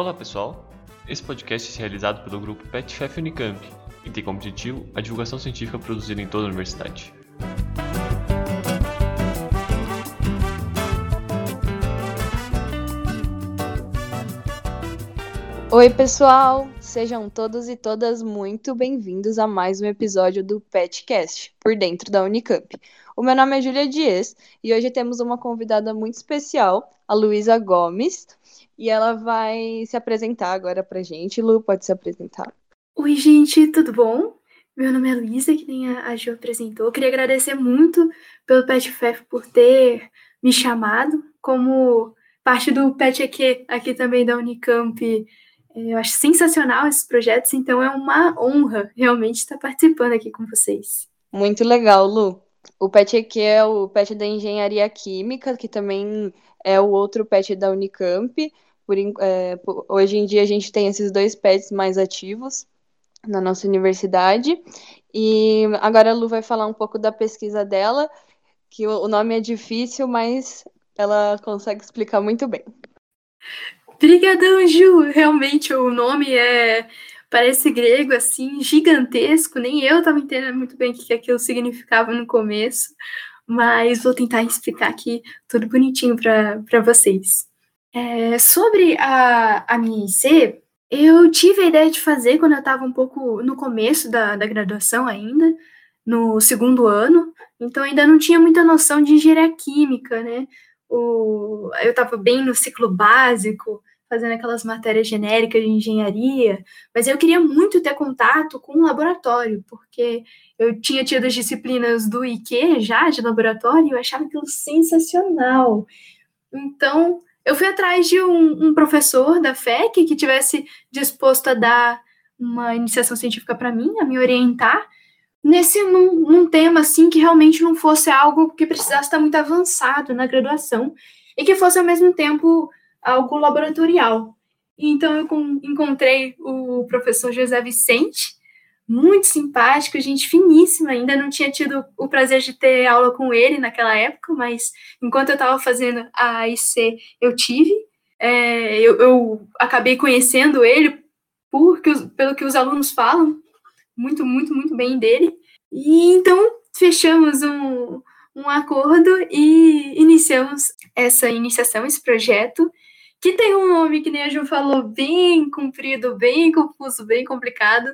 Olá pessoal, esse podcast é realizado pelo grupo PetFef Unicamp e tem como objetivo a divulgação científica produzida em toda a universidade. Oi, pessoal! Sejam todos e todas muito bem-vindos a mais um episódio do PetCast, por dentro da Unicamp. O meu nome é Júlia Dias e hoje temos uma convidada muito especial, a Luísa Gomes, e ela vai se apresentar agora pra gente. Lu, pode se apresentar. Oi, gente, tudo bom? Meu nome é Luísa, que nem a Ju apresentou. Eu queria agradecer muito pelo PetFef por ter me chamado como parte do PET aqui, aqui também da Unicamp eu acho sensacional esses projetos, então é uma honra realmente estar participando aqui com vocês. Muito legal, Lu. O PET aqui é o PET da Engenharia Química, que também é o outro PET da Unicamp. Por, é, por, hoje em dia a gente tem esses dois PETs mais ativos na nossa universidade. E agora a Lu vai falar um pouco da pesquisa dela, que o, o nome é difícil, mas ela consegue explicar muito bem. Brigadão, Ju! Realmente o nome é parece grego, assim, gigantesco. Nem eu estava entendendo muito bem o que aquilo significava no começo, mas vou tentar explicar aqui tudo bonitinho para vocês. É, sobre a, a minha IC, eu tive a ideia de fazer quando eu estava um pouco no começo da, da graduação ainda, no segundo ano, então ainda não tinha muita noção de engenharia química, né? O, eu estava bem no ciclo básico, fazendo aquelas matérias genéricas de engenharia, mas eu queria muito ter contato com o laboratório, porque eu tinha tido as disciplinas do IQ já, de laboratório, e eu achava aquilo sensacional. Então, eu fui atrás de um, um professor da FEC que tivesse disposto a dar uma iniciação científica para mim, a me orientar, nesse num, num, tema assim que realmente não fosse algo que precisasse estar muito avançado na graduação e que fosse ao mesmo tempo algo laboratorial. Então eu encontrei o professor José Vicente, muito simpático, gente finíssima. Ainda não tinha tido o prazer de ter aula com ele naquela época, mas enquanto eu estava fazendo a AIC, eu tive. É, eu, eu, acabei conhecendo ele porque, pelo que os alunos falam, muito, muito, muito bem dele. E então fechamos um, um acordo e iniciamos essa iniciação, esse projeto que tem um nome que nem a Ju falou, bem comprido, bem confuso, bem complicado,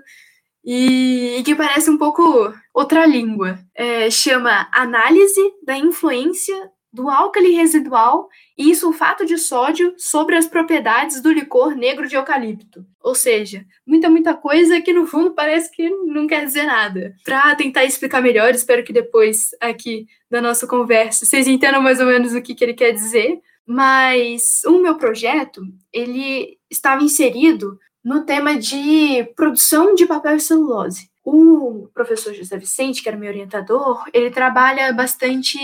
e, que parece um pouco outra língua. É, chama Análise da Influência do álcali residual e sulfato de sódio sobre as propriedades do licor negro de eucalipto. Ou seja, muita, muita coisa que no fundo parece que não quer dizer nada. Para tentar explicar melhor, espero que depois aqui da nossa conversa vocês entendam mais ou menos o que, que ele quer dizer. Mas o meu projeto, ele estava inserido no tema de produção de papel e celulose. O professor José Vicente, que era meu orientador, ele trabalha bastante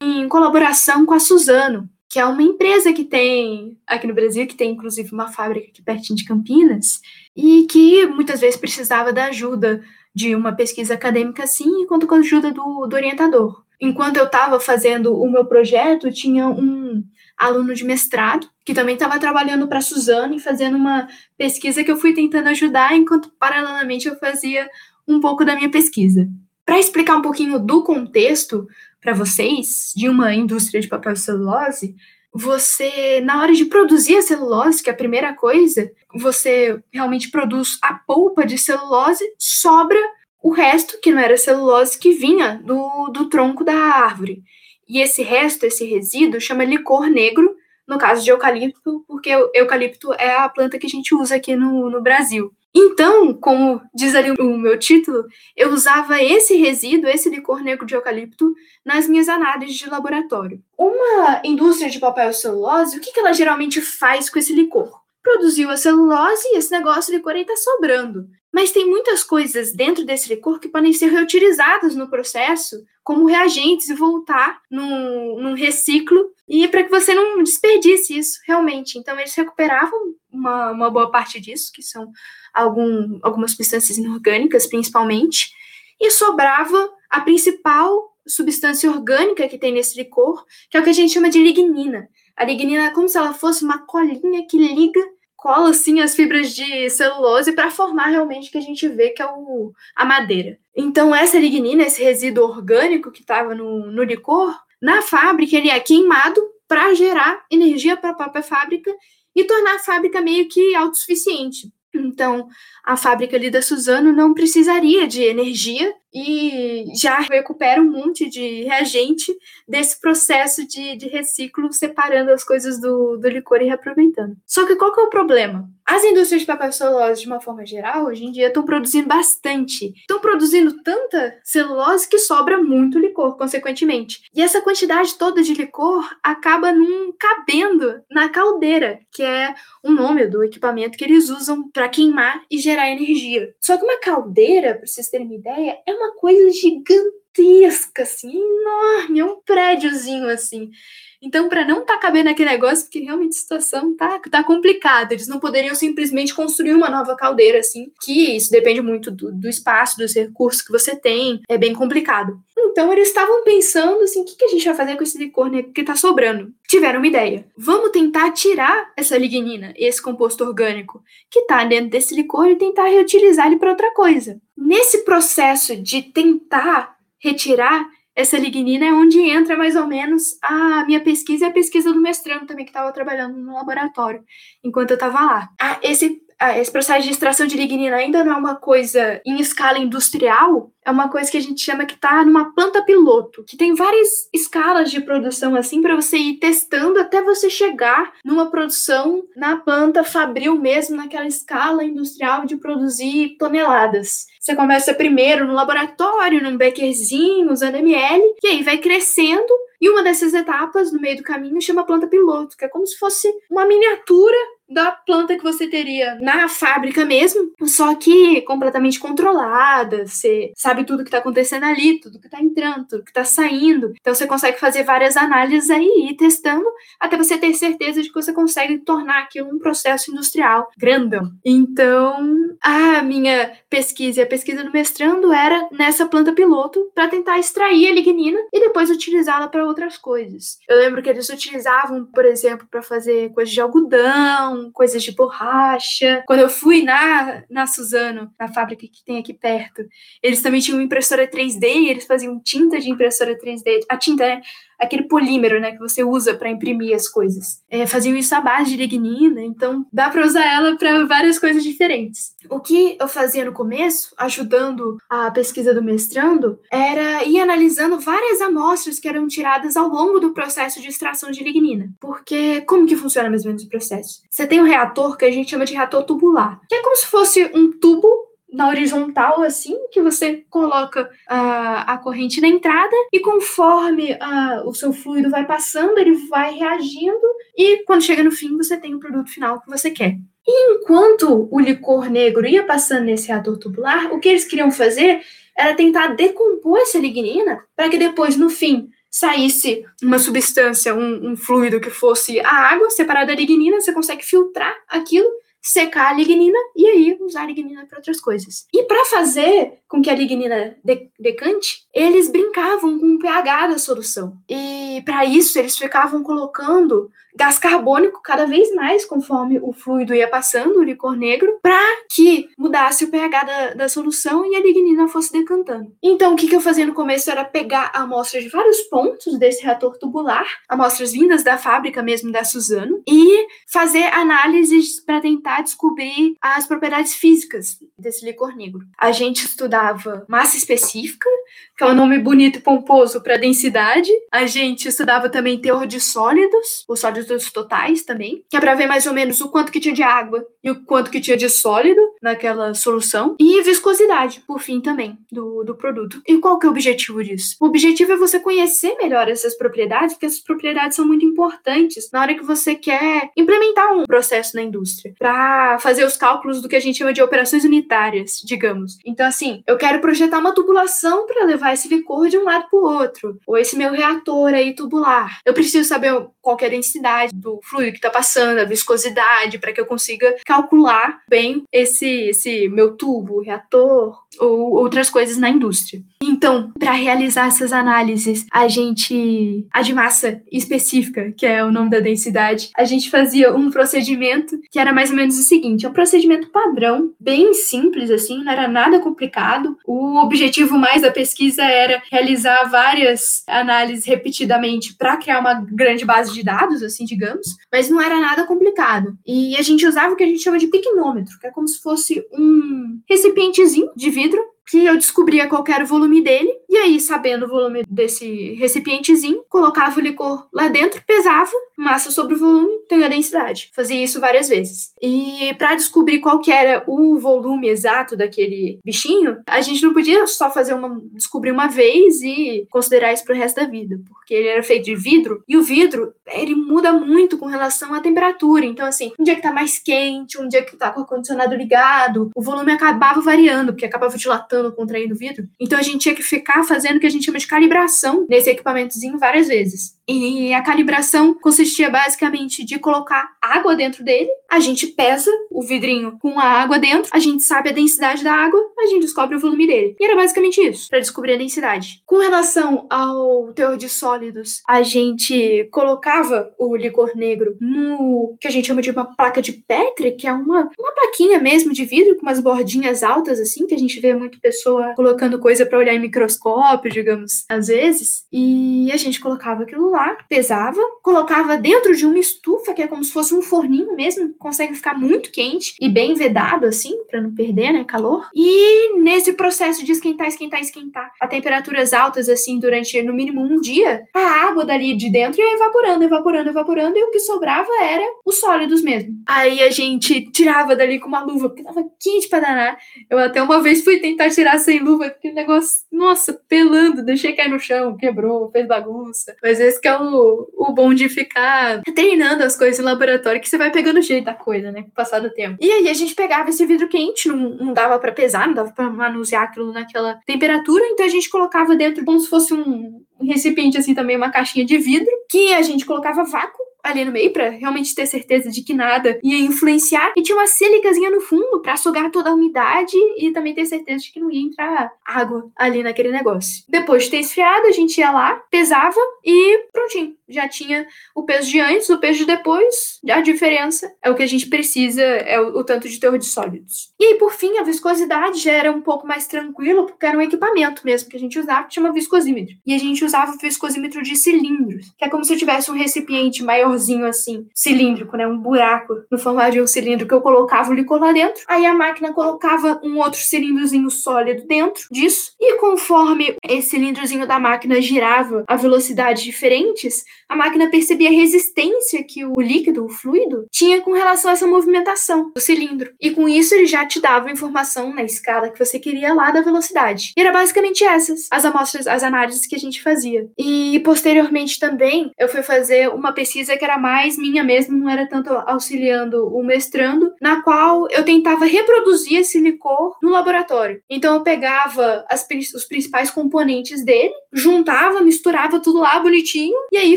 em colaboração com a Suzano, que é uma empresa que tem aqui no Brasil, que tem inclusive uma fábrica aqui pertinho de Campinas, e que muitas vezes precisava da ajuda de uma pesquisa acadêmica, sim, enquanto com a ajuda do, do orientador. Enquanto eu estava fazendo o meu projeto, tinha um aluno de mestrado, que também estava trabalhando para a Suzano e fazendo uma pesquisa que eu fui tentando ajudar, enquanto paralelamente eu fazia um pouco da minha pesquisa. Para explicar um pouquinho do contexto para vocês de uma indústria de papel celulose, você, na hora de produzir a celulose, que é a primeira coisa, você realmente produz a polpa de celulose, sobra o resto, que não era celulose, que vinha do, do tronco da árvore. E esse resto, esse resíduo, chama licor negro, no caso de eucalipto, porque o eucalipto é a planta que a gente usa aqui no, no Brasil. Então, como diz ali o meu título, eu usava esse resíduo, esse licor negro de eucalipto, nas minhas análises de laboratório. Uma indústria de papel e celulose, o que, ela geralmente faz com esse licor? Produziu a celulose e esse negócio de licor aí está sobrando. Mas tem muitas coisas dentro desse licor que podem ser reutilizadas no processo como reagentes e voltar num, num reciclo e para que você não desperdice isso realmente. Então eles recuperavam uma, uma boa parte disso, que são algum, algumas substâncias inorgânicas principalmente, e sobrava a principal substância orgânica que tem nesse licor, que é o que a gente chama de lignina. A lignina é como se ela fosse uma colinha que liga cola assim as fibras de celulose para formar realmente o que a gente vê que é o, a madeira. Então, essa lignina, esse resíduo orgânico que estava no, no licor, na fábrica ele é queimado para gerar energia para a própria fábrica e tornar a fábrica meio que autossuficiente. Então, a fábrica ali da Suzano não precisaria de energia e já recupera um monte de reagente desse processo de, de reciclo, separando as coisas do, do licor e reaproveitando. Só que qual que é o problema? As indústrias de papel celulose, de uma forma geral, hoje em dia estão produzindo bastante. Estão produzindo tanta celulose que sobra muito licor, consequentemente. E essa quantidade toda de licor acaba não cabendo na caldeira, que é o nome do equipamento que eles usam para queimar e gerar energia. Só que uma caldeira, para vocês terem uma ideia, é uma coisa gigantesca, assim, enorme, é um prédiozinho assim. Então, para não tá cabendo naquele negócio, porque realmente a situação tá, tá complicada, eles não poderiam simplesmente construir uma nova caldeira, assim, que isso depende muito do, do espaço, dos recursos que você tem, é bem complicado. Então, eles estavam pensando, assim, o que, que a gente vai fazer com esse licor né, que tá sobrando? Tiveram uma ideia. Vamos tentar tirar essa lignina, esse composto orgânico que tá dentro desse licor e tentar reutilizar ele para outra coisa. Nesse processo de tentar retirar essa lignina é onde entra mais ou menos a minha pesquisa e a pesquisa do mestrando também, que estava trabalhando no laboratório enquanto eu estava lá. Ah, esse, esse processo de extração de lignina ainda não é uma coisa em escala industrial, é uma coisa que a gente chama que está numa planta piloto, que tem várias escalas de produção assim para você ir testando até você chegar numa produção na planta fabril mesmo, naquela escala industrial de produzir toneladas. Você começa primeiro no laboratório, num beckerzinho, usando ml, e aí vai crescendo e uma dessas etapas, no meio do caminho, chama planta piloto, que é como se fosse uma miniatura da planta que você teria na fábrica mesmo, só que completamente controlada. Você sabe tudo que está acontecendo ali, tudo que está entrando, tudo que está saindo. Então você consegue fazer várias análises aí e testando até você ter certeza de que você consegue tornar aquilo um processo industrial grandão. Então, a minha pesquisa a pesquisa do mestrando era nessa planta piloto para tentar extrair a lignina e depois utilizá-la para outras coisas. Eu lembro que eles utilizavam, por exemplo, para fazer coisas de algodão, coisas de borracha. Quando eu fui na, na Suzano, na fábrica que tem aqui perto, eles também tinham impressora 3D e eles faziam tinta de impressora 3D. A tinta, né? Aquele polímero, né, que você usa para imprimir as coisas. É, faziam isso à base de lignina, então dá para usar ela para várias coisas diferentes. O que eu fazia no começo, ajudando a pesquisa do mestrando, era ir analisando várias amostras que eram tiradas ao longo do processo de extração de lignina. Porque como que funciona mais ou menos o processo? Você tem um reator que a gente chama de reator tubular, que é como se fosse um tubo na horizontal, assim, que você coloca a, a corrente na entrada e conforme a, o seu fluido vai passando, ele vai reagindo e quando chega no fim, você tem o produto final que você quer. E enquanto o licor negro ia passando nesse reator tubular, o que eles queriam fazer era tentar decompor essa lignina para que depois, no fim, saísse uma substância, um, um fluido que fosse a água separada da lignina, você consegue filtrar aquilo secar a lignina e aí usar a lignina para outras coisas. E para fazer com que a lignina decante, eles brincavam com o pH da solução. E para isso eles ficavam colocando gás carbônico cada vez mais conforme o fluido ia passando, o licor negro, para que mudasse o pH da, da, solução e a lignina fosse decantando. Então, o que, que eu fazia no começo era pegar amostras de vários pontos desse reator tubular, amostras vindas da fábrica mesmo da Suzano, e fazer análises para tentar descobrir as propriedades físicas desse licor negro. A gente estudava massa específica, que é um nome bonito e pomposo para densidade. A gente estudava também teor de sólidos, os sólidos totais também, que é para ver mais ou menos o quanto que tinha de água e o quanto que tinha de sólido naquela solução. E viscosidade, por fim, também, do, do produto. E qual que é o objetivo disso? O objetivo é você conhecer melhor essas propriedades, porque essas propriedades são muito importantes na hora que você quer implementar um processo na indústria, para fazer os cálculos do que a gente chama de operações unitárias, digamos. Então, assim, eu quero projetar uma tubulação para levar esse licor de um lado para o outro, ou esse meu reator aí tubular. Eu preciso saber qual é a densidade do fluido que está passando, a viscosidade, para que eu consiga calcular bem esse, esse meu tubo, reator ou outras coisas na indústria. Então, para realizar essas análises, a gente, a de massa específica, que é o nome da densidade, a gente fazia um procedimento que era mais ou menos o seguinte: é um procedimento padrão, bem simples, assim, não era nada complicado. O objetivo mais da pesquisa era realizar várias análises repetidamente para criar uma grande base de dados, assim, digamos, mas não era nada complicado. E a gente usava o que a gente chama de piquinômetro, que é como se fosse um recipientezinho de vidro que eu descobria qual era o volume dele, e aí, sabendo o volume desse recipientezinho, colocava o licor lá dentro, pesava, massa sobre o volume, tem a densidade. Fazia isso várias vezes. E para descobrir qual que era o volume exato daquele bichinho, a gente não podia só fazer uma descobrir uma vez e considerar isso pro resto da vida, porque ele era feito de vidro, e o vidro, ele muda muito com relação à temperatura. Então, assim, um dia que tá mais quente, um dia que tá com o ar-condicionado ligado, o volume acabava variando, porque acabava dilatando contraindo contraindo o vidro. Então a gente tinha que ficar fazendo o que a gente chama de calibração nesse equipamentozinho várias vezes. E a calibração consistia basicamente de colocar água dentro dele, a gente pesa o vidrinho com a água dentro, a gente sabe a densidade da água, a gente descobre o volume dele. E era basicamente isso, para descobrir a densidade. Com relação ao teor de sólidos, a gente colocava o licor negro no que a gente chama de uma placa de Petri, que é uma, uma plaquinha mesmo de vidro com umas bordinhas altas assim, que a gente vê muito pessoa colocando coisa para olhar em microscópio, digamos, às vezes. E a gente colocava aquilo lá pesava, colocava dentro de uma estufa, que é como se fosse um forninho mesmo, consegue ficar muito quente e bem vedado, assim, para não perder, né, calor. E nesse processo de esquentar, esquentar, esquentar, a temperaturas altas, assim, durante no mínimo um dia, a água dali de dentro ia evaporando, evaporando, evaporando, e o que sobrava era os sólidos mesmo. Aí a gente tirava dali com uma luva, porque tava quente pra danar. Eu até uma vez fui tentar tirar sem luva, porque o negócio, nossa, pelando, deixei cair no chão, quebrou, fez bagunça. Mas esse que é o, o bom de ficar treinando as coisas em laboratório, que você vai pegando o jeito da coisa, né? Com o passar do tempo. E aí a gente pegava esse vidro quente, não, não dava para pesar, não dava para manusear aquilo naquela temperatura, então a gente colocava dentro como se fosse um recipiente, assim, também uma caixinha de vidro, que a gente colocava vácuo ali no meio para realmente ter certeza de que nada ia influenciar. E tinha uma sílicazinha no fundo para sugar toda a umidade e também ter certeza de que não ia entrar água ali naquele negócio. Depois de ter esfriado, a gente ia lá, pesava e prontinho. Já tinha o peso de antes, o peso de depois. A diferença é o que a gente precisa, é o, o tanto de teor de sólidos. E aí, por fim, a viscosidade já era um pouco mais tranquilo, porque era um equipamento mesmo que a gente usava, que chama viscosímetro. E a gente usava o viscosímetro de cilindros, que é como se eu tivesse um recipiente maior menorzinho assim, cilíndrico, né? Um buraco no formato de um cilindro que eu colocava o licor lá dentro. Aí a máquina colocava um outro cilindrozinho sólido dentro disso. E conforme esse cilindrozinho da máquina girava a velocidades diferentes, a máquina percebia a resistência que o líquido, o fluido, tinha com relação a essa movimentação do cilindro. E com isso ele já te dava informação na escala que você queria lá da velocidade. E era basicamente essas as amostras, as análises que a gente fazia. E posteriormente também eu fui fazer uma pesquisa que era mais minha mesmo, não era tanto auxiliando o mestrando, na qual eu tentava reproduzir esse licor no laboratório. Então eu pegava as, os principais componentes dele, juntava, misturava tudo lá bonitinho e aí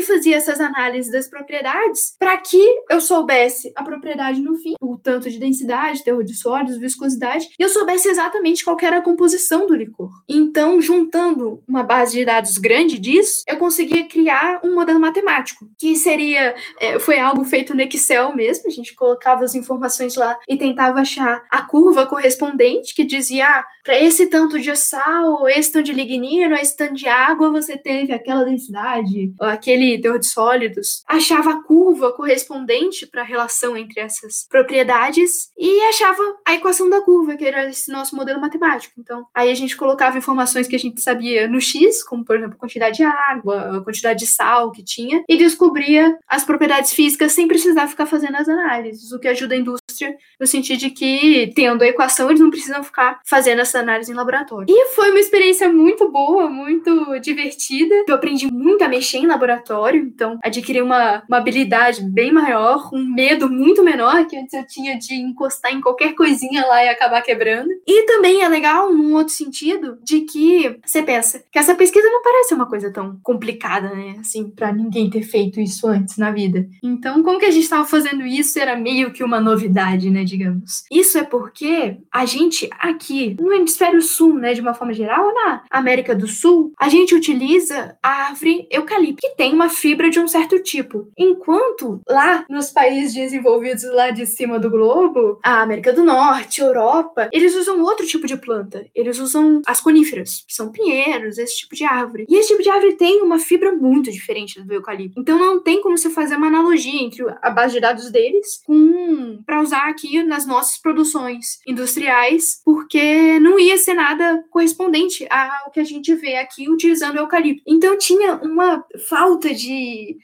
fazia essas análises das propriedades para que eu soubesse a propriedade no fim, o tanto de densidade, teor de sólidos, viscosidade, e eu soubesse exatamente qual era a composição do licor. Então, juntando uma base de dados grande disso, eu conseguia criar um modelo matemático, que seria é, foi algo feito no Excel mesmo, a gente colocava as informações lá e tentava achar a curva correspondente que dizia, ah, para esse tanto de sal, esse tanto de lignino, esse tanto de água, você teve aquela densidade, ou aquele teor de sólidos. Achava a curva correspondente para a relação entre essas propriedades e achava a equação da curva, que era esse nosso modelo matemático. Então, aí a gente colocava informações que a gente sabia no X, como por exemplo, quantidade de água, a quantidade de sal que tinha, e descobria as propriedades físicas sem precisar ficar fazendo as análises, o que ajuda a indústria no sentido de que, tendo a equação, eles não precisam ficar fazendo essa análise em laboratório. E foi uma experiência muito boa, muito divertida. Eu aprendi muito a mexer em laboratório, então adquiri uma, uma habilidade bem maior, um medo muito menor que antes eu tinha de encostar em qualquer coisinha lá e acabar quebrando. E também é legal, num outro sentido, de que você pensa que essa pesquisa não parece uma coisa tão complicada, né? Assim, para ninguém ter feito isso antes na vida. Então, como que a gente estava fazendo isso era meio que uma novidade, né, digamos. Isso é porque a gente aqui no hemisfério sul, né, de uma forma geral, na América do Sul, a gente utiliza a árvore eucalipto, que tem uma fibra de um certo tipo. Enquanto lá nos países desenvolvidos lá de cima do globo, a América do Norte, Europa, eles usam outro tipo de planta. Eles usam as coníferas, que são pinheiros, esse tipo de árvore. E esse tipo de árvore tem uma fibra muito diferente do eucalipto. Então não tem como você fazer uma analogia entre a base de dados deles com para usar aqui nas nossas produções industriais, porque não ia ser nada correspondente ao que a gente vê aqui utilizando o eucalipto. Então tinha uma falta de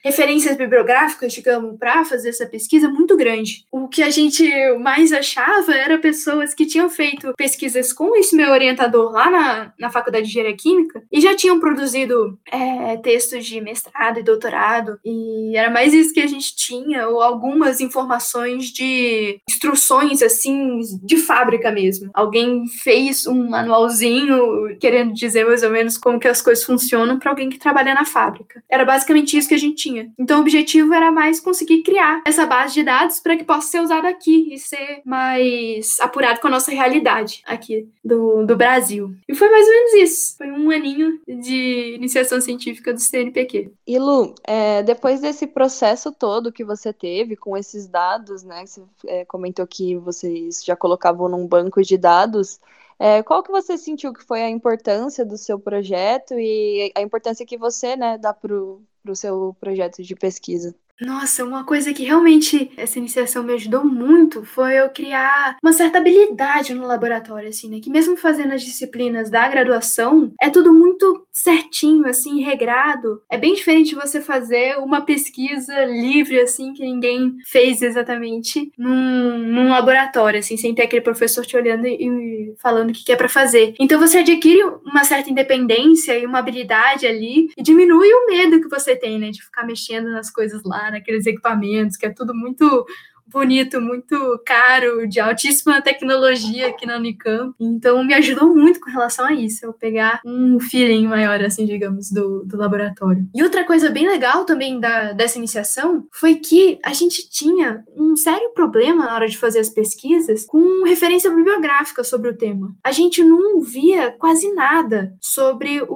referências bibliográficas, digamos, para fazer essa pesquisa muito grande. O que a gente mais achava era pessoas que tinham feito pesquisas com esse meu orientador lá na, na faculdade de engenharia química e já tinham produzido é, textos de mestrado e doutorado, e era mais isso que a gente tinha, ou algumas informações de instruções assim de fábrica mesmo. Alguém fez um manualzinho querendo dizer mais ou menos como que as coisas funcionam para alguém que trabalha na fábrica. Era basicamente isso que a gente tinha. Então o objetivo era mais conseguir criar essa base de dados para que possa ser usada aqui e ser mais apurado com a nossa realidade aqui do, do Brasil. E foi mais ou menos isso. Foi um aninho de iniciação científica do CNPq. E Lu, é, depois desse processo todo que você teve com esses dados, né? Você é, comentou que vocês já colocavam num banco de dados. É, qual que você sentiu que foi a importância do seu projeto e a importância que você né, dá para o seu projeto de pesquisa? Nossa, uma coisa que realmente essa iniciação me ajudou muito foi eu criar uma certa habilidade no laboratório, assim, né? Que mesmo fazendo as disciplinas da graduação, é tudo muito certinho, assim, regrado. É bem diferente você fazer uma pesquisa livre, assim, que ninguém fez exatamente num, num laboratório, assim, sem ter aquele professor te olhando e, e falando o que, que é para fazer. Então você adquire uma certa independência e uma habilidade ali e diminui o medo que você tem, né? De ficar mexendo nas coisas lá naqueles equipamentos, que é tudo muito bonito, muito caro, de altíssima tecnologia aqui na Unicamp. Então, me ajudou muito com relação a isso, eu pegar um feeling maior, assim, digamos, do, do laboratório. E outra coisa bem legal também da, dessa iniciação foi que a gente tinha um sério problema na hora de fazer as pesquisas com referência bibliográfica sobre o tema. A gente não via quase nada sobre o,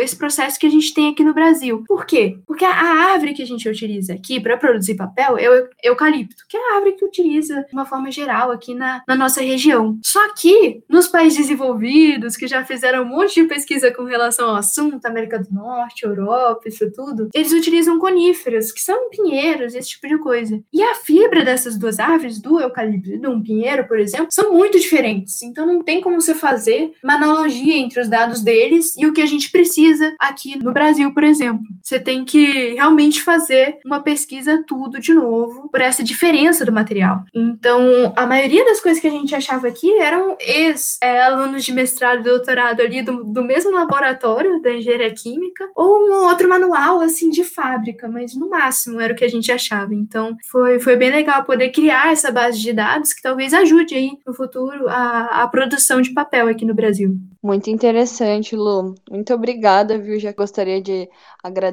esse processo que a gente tem aqui no Brasil. Por quê? Porque a, árvore que a gente utiliza aqui para produzir papel é o eucalipto, que é a árvore que utiliza de uma forma geral aqui na, na nossa região. Só que nos países desenvolvidos, que já fizeram um monte de pesquisa com relação ao assunto, América do Norte, Europa, isso tudo, eles utilizam coníferas, que são pinheiros, esse tipo de coisa. E a fibra dessas duas árvores, do eucalipto e do pinheiro, por exemplo, são muito diferentes. Então não tem como você fazer uma analogia entre os dados deles e o que a gente precisa aqui no Brasil, por exemplo. Você tem que realmente fazer uma pesquisa tudo de novo por essa diferença do material. Então, a maioria das coisas que a gente achava aqui eram ex-alunos de mestrado e doutorado ali do, do mesmo laboratório da engenharia química, ou um outro manual, assim, de fábrica, mas no máximo era o que a gente achava. Então, foi, foi bem legal poder criar essa base de dados que talvez ajude aí no futuro a, a produção de papel aqui no Brasil. Muito interessante, Lu. Muito obrigada, viu? Já gostaria de agradecer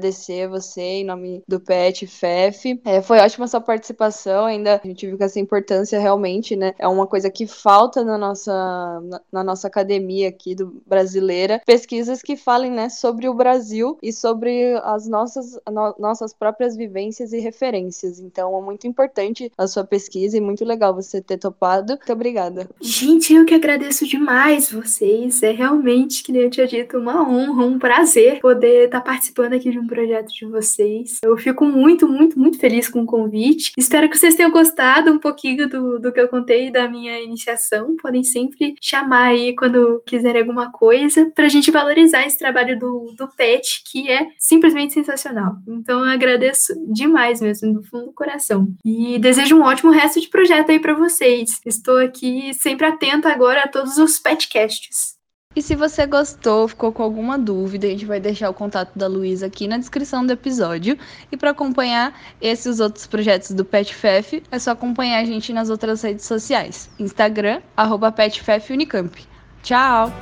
você em nome do PET FEF. É, foi ótima sua participação, ainda a gente viu que essa importância realmente, né, é uma coisa que falta na nossa, na, na nossa academia aqui do brasileira. Pesquisas que falem, né, sobre o Brasil e sobre as nossas, no, nossas próprias vivências e referências. Então, é muito importante a sua pesquisa e muito legal você ter topado. Muito obrigada. Gente, eu que agradeço demais vocês. É realmente, que nem eu tinha dito, uma honra, um prazer poder estar participando aqui de um projeto de vocês. Eu fico muito, muito, muito feliz com o convite. Espero que vocês tenham gostado um pouquinho do, do que eu contei da minha iniciação. Podem sempre chamar aí quando quiserem alguma coisa para a gente valorizar esse trabalho do, do PET, que é simplesmente sensacional. Então eu agradeço demais mesmo, do fundo do coração. E desejo um ótimo resto de projeto aí para vocês. Estou aqui sempre atenta agora a todos os petcasts. E se você gostou, ficou com alguma dúvida, a gente vai deixar o contato da Luísa aqui na descrição do episódio. E para acompanhar esses os outros projetos do PetFef, é só acompanhar a gente nas outras redes sociais. Instagram, PetFefUnicamp. Tchau!